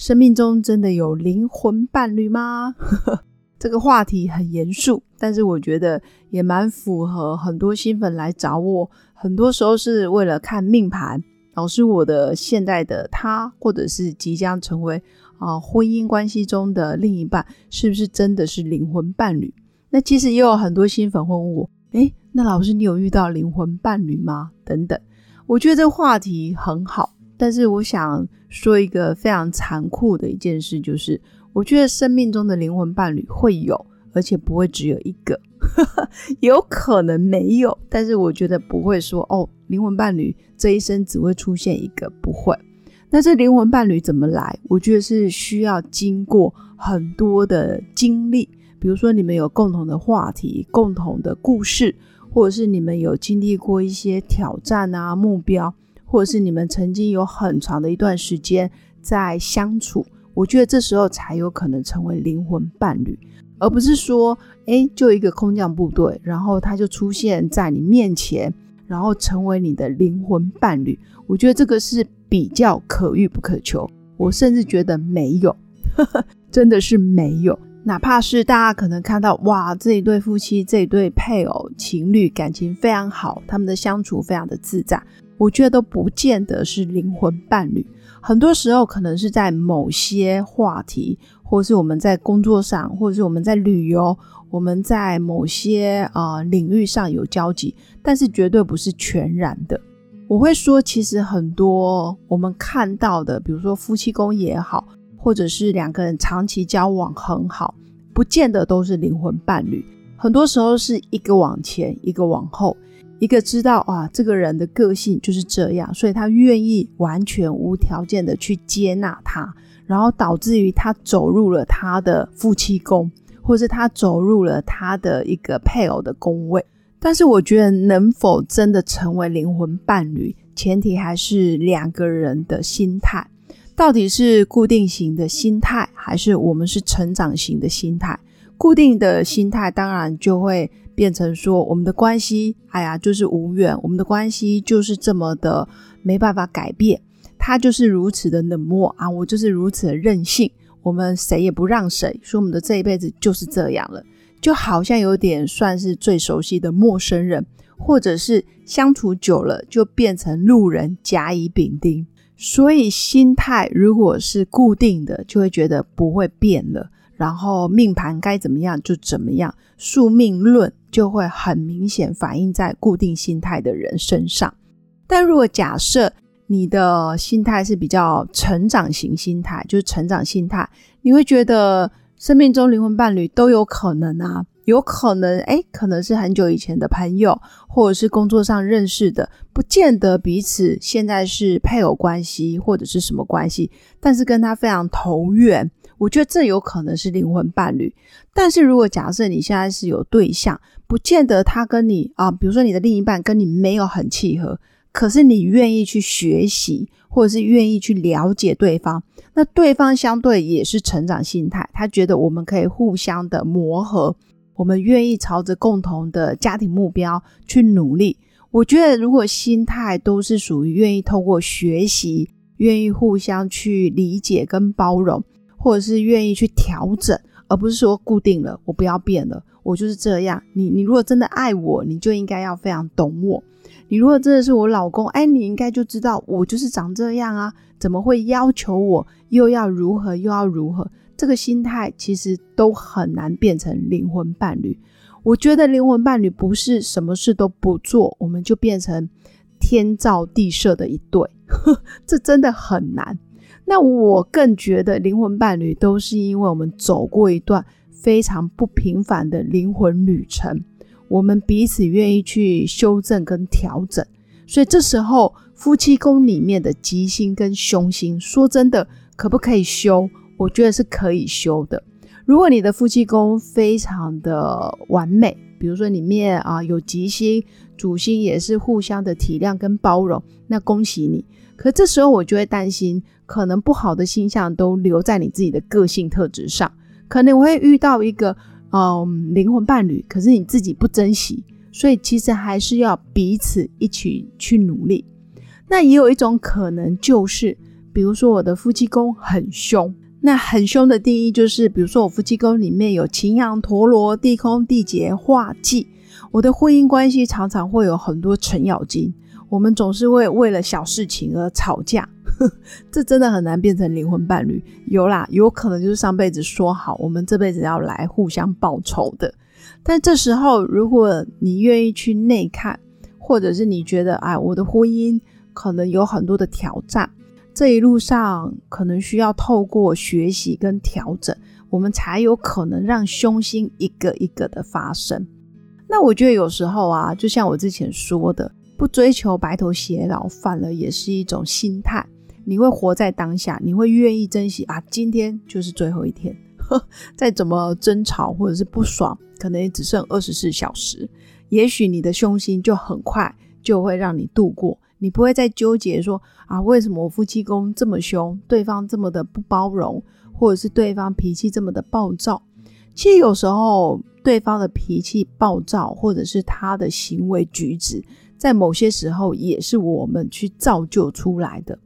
生命中真的有灵魂伴侣吗？这个话题很严肃，但是我觉得也蛮符合很多新粉来找我，很多时候是为了看命盘，老师我的现在的他，或者是即将成为啊婚姻关系中的另一半，是不是真的是灵魂伴侣？那其实也有很多新粉会问我，诶，那老师你有遇到灵魂伴侣吗？等等。我觉得这个话题很好，但是我想说一个非常残酷的一件事，就是我觉得生命中的灵魂伴侣会有，而且不会只有一个，有可能没有，但是我觉得不会说哦，灵魂伴侣这一生只会出现一个，不会。那这灵魂伴侣怎么来？我觉得是需要经过很多的经历，比如说你们有共同的话题、共同的故事。或者是你们有经历过一些挑战啊、目标，或者是你们曾经有很长的一段时间在相处，我觉得这时候才有可能成为灵魂伴侣，而不是说，哎，就一个空降部队，然后他就出现在你面前，然后成为你的灵魂伴侣。我觉得这个是比较可遇不可求，我甚至觉得没有，真的是没有。哪怕是大家可能看到哇，这一对夫妻、这一对配偶、情侣感情非常好，他们的相处非常的自在，我觉得都不见得是灵魂伴侣。很多时候可能是在某些话题，或是我们在工作上，或者是我们在旅游，我们在某些呃领域上有交集，但是绝对不是全然的。我会说，其实很多我们看到的，比如说夫妻宫也好。或者是两个人长期交往很好，不见得都是灵魂伴侣。很多时候是一个往前，一个往后，一个知道啊，这个人的个性就是这样，所以他愿意完全无条件的去接纳他，然后导致于他走入了他的夫妻宫，或是他走入了他的一个配偶的宫位。但是我觉得，能否真的成为灵魂伴侣，前提还是两个人的心态。到底是固定型的心态，还是我们是成长型的心态？固定的心态当然就会变成说，我们的关系，哎呀，就是无缘，我们的关系就是这么的没办法改变，他就是如此的冷漠啊，我就是如此的任性，我们谁也不让谁，说我们的这一辈子就是这样了，就好像有点算是最熟悉的陌生人，或者是相处久了就变成路人甲乙丙丁。所以心态如果是固定的，就会觉得不会变了。然后命盘该怎么样就怎么样，宿命论就会很明显反映在固定心态的人身上。但如果假设你的心态是比较成长型心态，就是成长心态，你会觉得生命中灵魂伴侣都有可能啊。有可能，哎，可能是很久以前的朋友，或者是工作上认识的，不见得彼此现在是配偶关系或者是什么关系，但是跟他非常投缘，我觉得这有可能是灵魂伴侣。但是如果假设你现在是有对象，不见得他跟你啊，比如说你的另一半跟你没有很契合，可是你愿意去学习，或者是愿意去了解对方，那对方相对也是成长心态，他觉得我们可以互相的磨合。我们愿意朝着共同的家庭目标去努力。我觉得，如果心态都是属于愿意透过学习，愿意互相去理解跟包容，或者是愿意去调整，而不是说固定了，我不要变了，我就是这样。你你如果真的爱我，你就应该要非常懂我。你如果真的是我老公，哎，你应该就知道我就是长这样啊，怎么会要求我又要如何又要如何？这个心态其实都很难变成灵魂伴侣。我觉得灵魂伴侣不是什么事都不做，我们就变成天造地设的一对，这真的很难。那我更觉得灵魂伴侣都是因为我们走过一段非常不平凡的灵魂旅程，我们彼此愿意去修正跟调整。所以这时候夫妻宫里面的吉星跟凶星，说真的，可不可以修？我觉得是可以修的。如果你的夫妻宫非常的完美，比如说里面啊有吉星，主星也是互相的体谅跟包容，那恭喜你。可这时候我就会担心，可能不好的星象都留在你自己的个性特质上，可能我会遇到一个嗯灵魂伴侣，可是你自己不珍惜，所以其实还是要彼此一起去努力。那也有一种可能就是，比如说我的夫妻宫很凶。那很凶的定义就是，比如说我夫妻宫里面有擎羊、陀螺、地空、地劫、化忌，我的婚姻关系常常会有很多程咬金，我们总是会为了小事情而吵架，这真的很难变成灵魂伴侣。有啦，有可能就是上辈子说好，我们这辈子要来互相报仇的。但这时候，如果你愿意去内看，或者是你觉得，哎，我的婚姻可能有很多的挑战。这一路上可能需要透过学习跟调整，我们才有可能让凶星一个一个的发生。那我觉得有时候啊，就像我之前说的，不追求白头偕老，反而也是一种心态。你会活在当下，你会愿意珍惜啊，今天就是最后一天，再怎么争吵或者是不爽，可能也只剩二十四小时，也许你的凶星就很快就会让你度过。你不会再纠结说啊，为什么我夫妻宫这么凶，对方这么的不包容，或者是对方脾气这么的暴躁？其实有时候对方的脾气暴躁，或者是他的行为举止，在某些时候也是我们去造就出来的。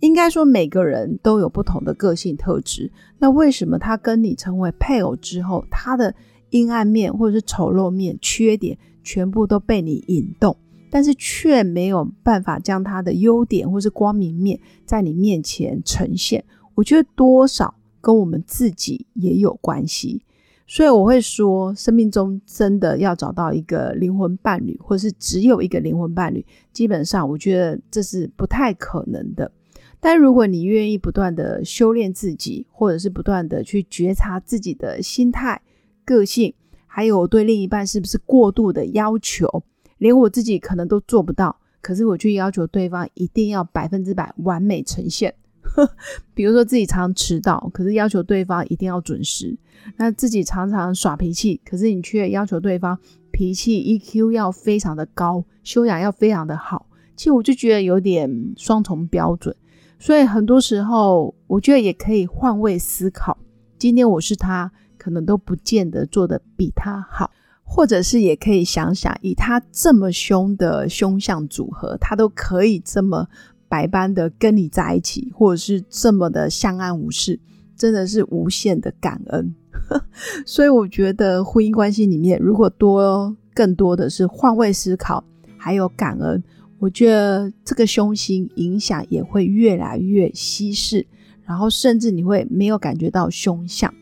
应该说，每个人都有不同的个性特质。那为什么他跟你成为配偶之后，他的阴暗面或者是丑陋面、缺点，全部都被你引动？但是却没有办法将他的优点或是光明面在你面前呈现，我觉得多少跟我们自己也有关系，所以我会说，生命中真的要找到一个灵魂伴侣，或是只有一个灵魂伴侣，基本上我觉得这是不太可能的。但如果你愿意不断的修炼自己，或者是不断的去觉察自己的心态、个性，还有对另一半是不是过度的要求。连我自己可能都做不到，可是我去要求对方一定要百分之百完美呈现。比如说自己常迟到，可是要求对方一定要准时；那自己常常耍脾气，可是你却要求对方脾气 EQ 要非常的高，修养要非常的好。其实我就觉得有点双重标准，所以很多时候我觉得也可以换位思考。今天我是他，可能都不见得做的比他好。或者是也可以想想，以他这么凶的凶相组合，他都可以这么百般的跟你在一起，或者是这么的相安无事，真的是无限的感恩。所以我觉得婚姻关系里面，如果多更多的是换位思考，还有感恩，我觉得这个凶星影响也会越来越稀释，然后甚至你会没有感觉到凶相。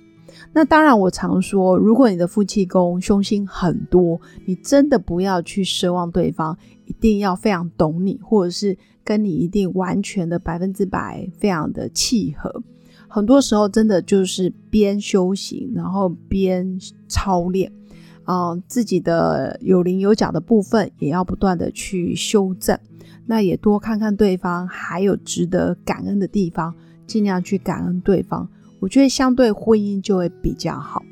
那当然，我常说，如果你的夫妻宫凶星很多，你真的不要去奢望对方一定要非常懂你，或者是跟你一定完全的百分之百非常的契合。很多时候，真的就是边修行，然后边操练，啊，自己的有棱有角的部分也要不断的去修正。那也多看看对方还有值得感恩的地方，尽量去感恩对方。我觉得相对婚姻就会比较好，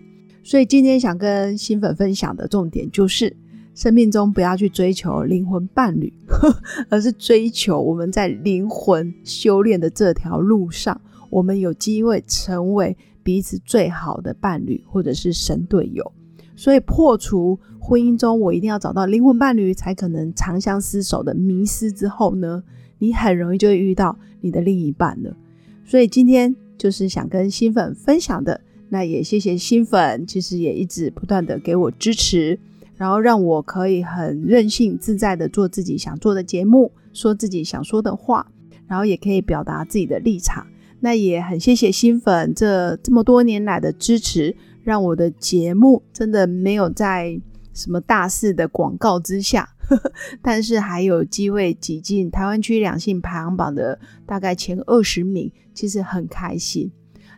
所以今天想跟新粉分享的重点就是，生命中不要去追求灵魂伴侣，而是追求我们在灵魂修炼的这条路上，我们有机会成为彼此最好的伴侣，或者是神队友。所以破除婚姻中我一定要找到灵魂伴侣才可能长相厮守的迷失之后呢，你很容易就会遇到你的另一半了。所以今天。就是想跟新粉分享的，那也谢谢新粉，其实也一直不断的给我支持，然后让我可以很任性自在的做自己想做的节目，说自己想说的话，然后也可以表达自己的立场。那也很谢谢新粉这这么多年来的支持，让我的节目真的没有在什么大肆的广告之下。但是还有机会挤进台湾区两性排行榜的大概前二十名，其实很开心。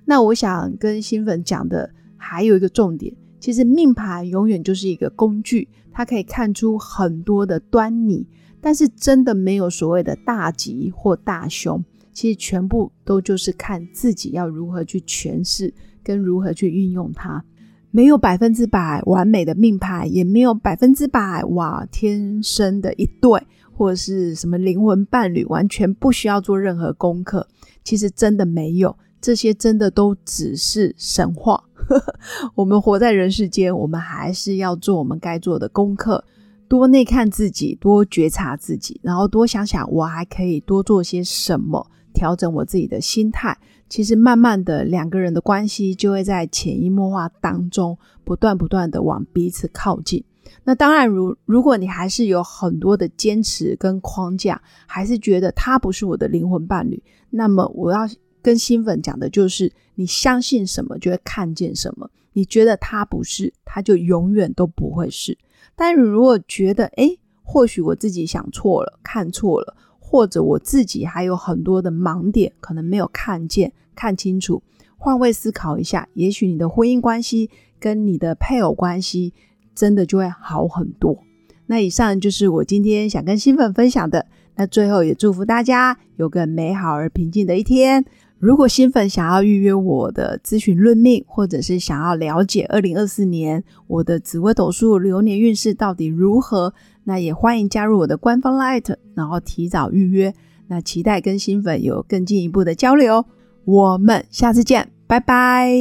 那我想跟新粉讲的还有一个重点，其实命盘永远就是一个工具，它可以看出很多的端倪，但是真的没有所谓的大吉或大凶，其实全部都就是看自己要如何去诠释，跟如何去运用它。没有百分之百完美的命牌，也没有百分之百哇天生的一对，或者是什么灵魂伴侣，完全不需要做任何功课。其实真的没有，这些真的都只是神话。我们活在人世间，我们还是要做我们该做的功课，多内看自己，多觉察自己，然后多想想我还可以多做些什么，调整我自己的心态。其实慢慢的，两个人的关系就会在潜移默化当中，不断不断的往彼此靠近。那当然，如如果你还是有很多的坚持跟框架，还是觉得他不是我的灵魂伴侣，那么我要。跟新粉讲的就是，你相信什么就会看见什么。你觉得他不是，他就永远都不会是。但如果觉得，诶，或许我自己想错了，看错了，或者我自己还有很多的盲点，可能没有看见、看清楚，换位思考一下，也许你的婚姻关系跟你的配偶关系真的就会好很多。那以上就是我今天想跟新粉分享的。那最后也祝福大家有个美好而平静的一天。如果新粉想要预约我的咨询论命，或者是想要了解二零二四年我的紫微斗数流年运势到底如何，那也欢迎加入我的官方 Light，然后提早预约。那期待跟新粉有更进一步的交流。我们下次见，拜拜。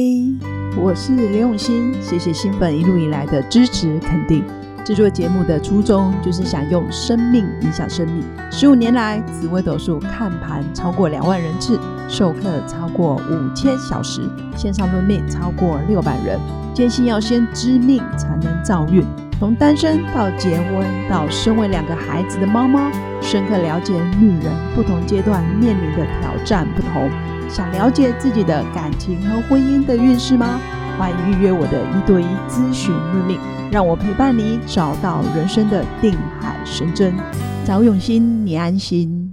我是刘永新，谢谢新粉一路以来的支持肯定。制作节目的初衷就是想用生命影响生命。十五年来，紫微斗数看盘超过两万人次，授课超过五千小时，线上论命超过六百人。坚信要先知命才能造运，从单身到结婚，到身为两个孩子的妈妈，深刻了解女人不同阶段面临的挑战不同。想了解自己的感情和婚姻的运势吗？欢迎预约我的一对一咨询论命。让我陪伴你，找到人生的定海神针，找永心，你安心。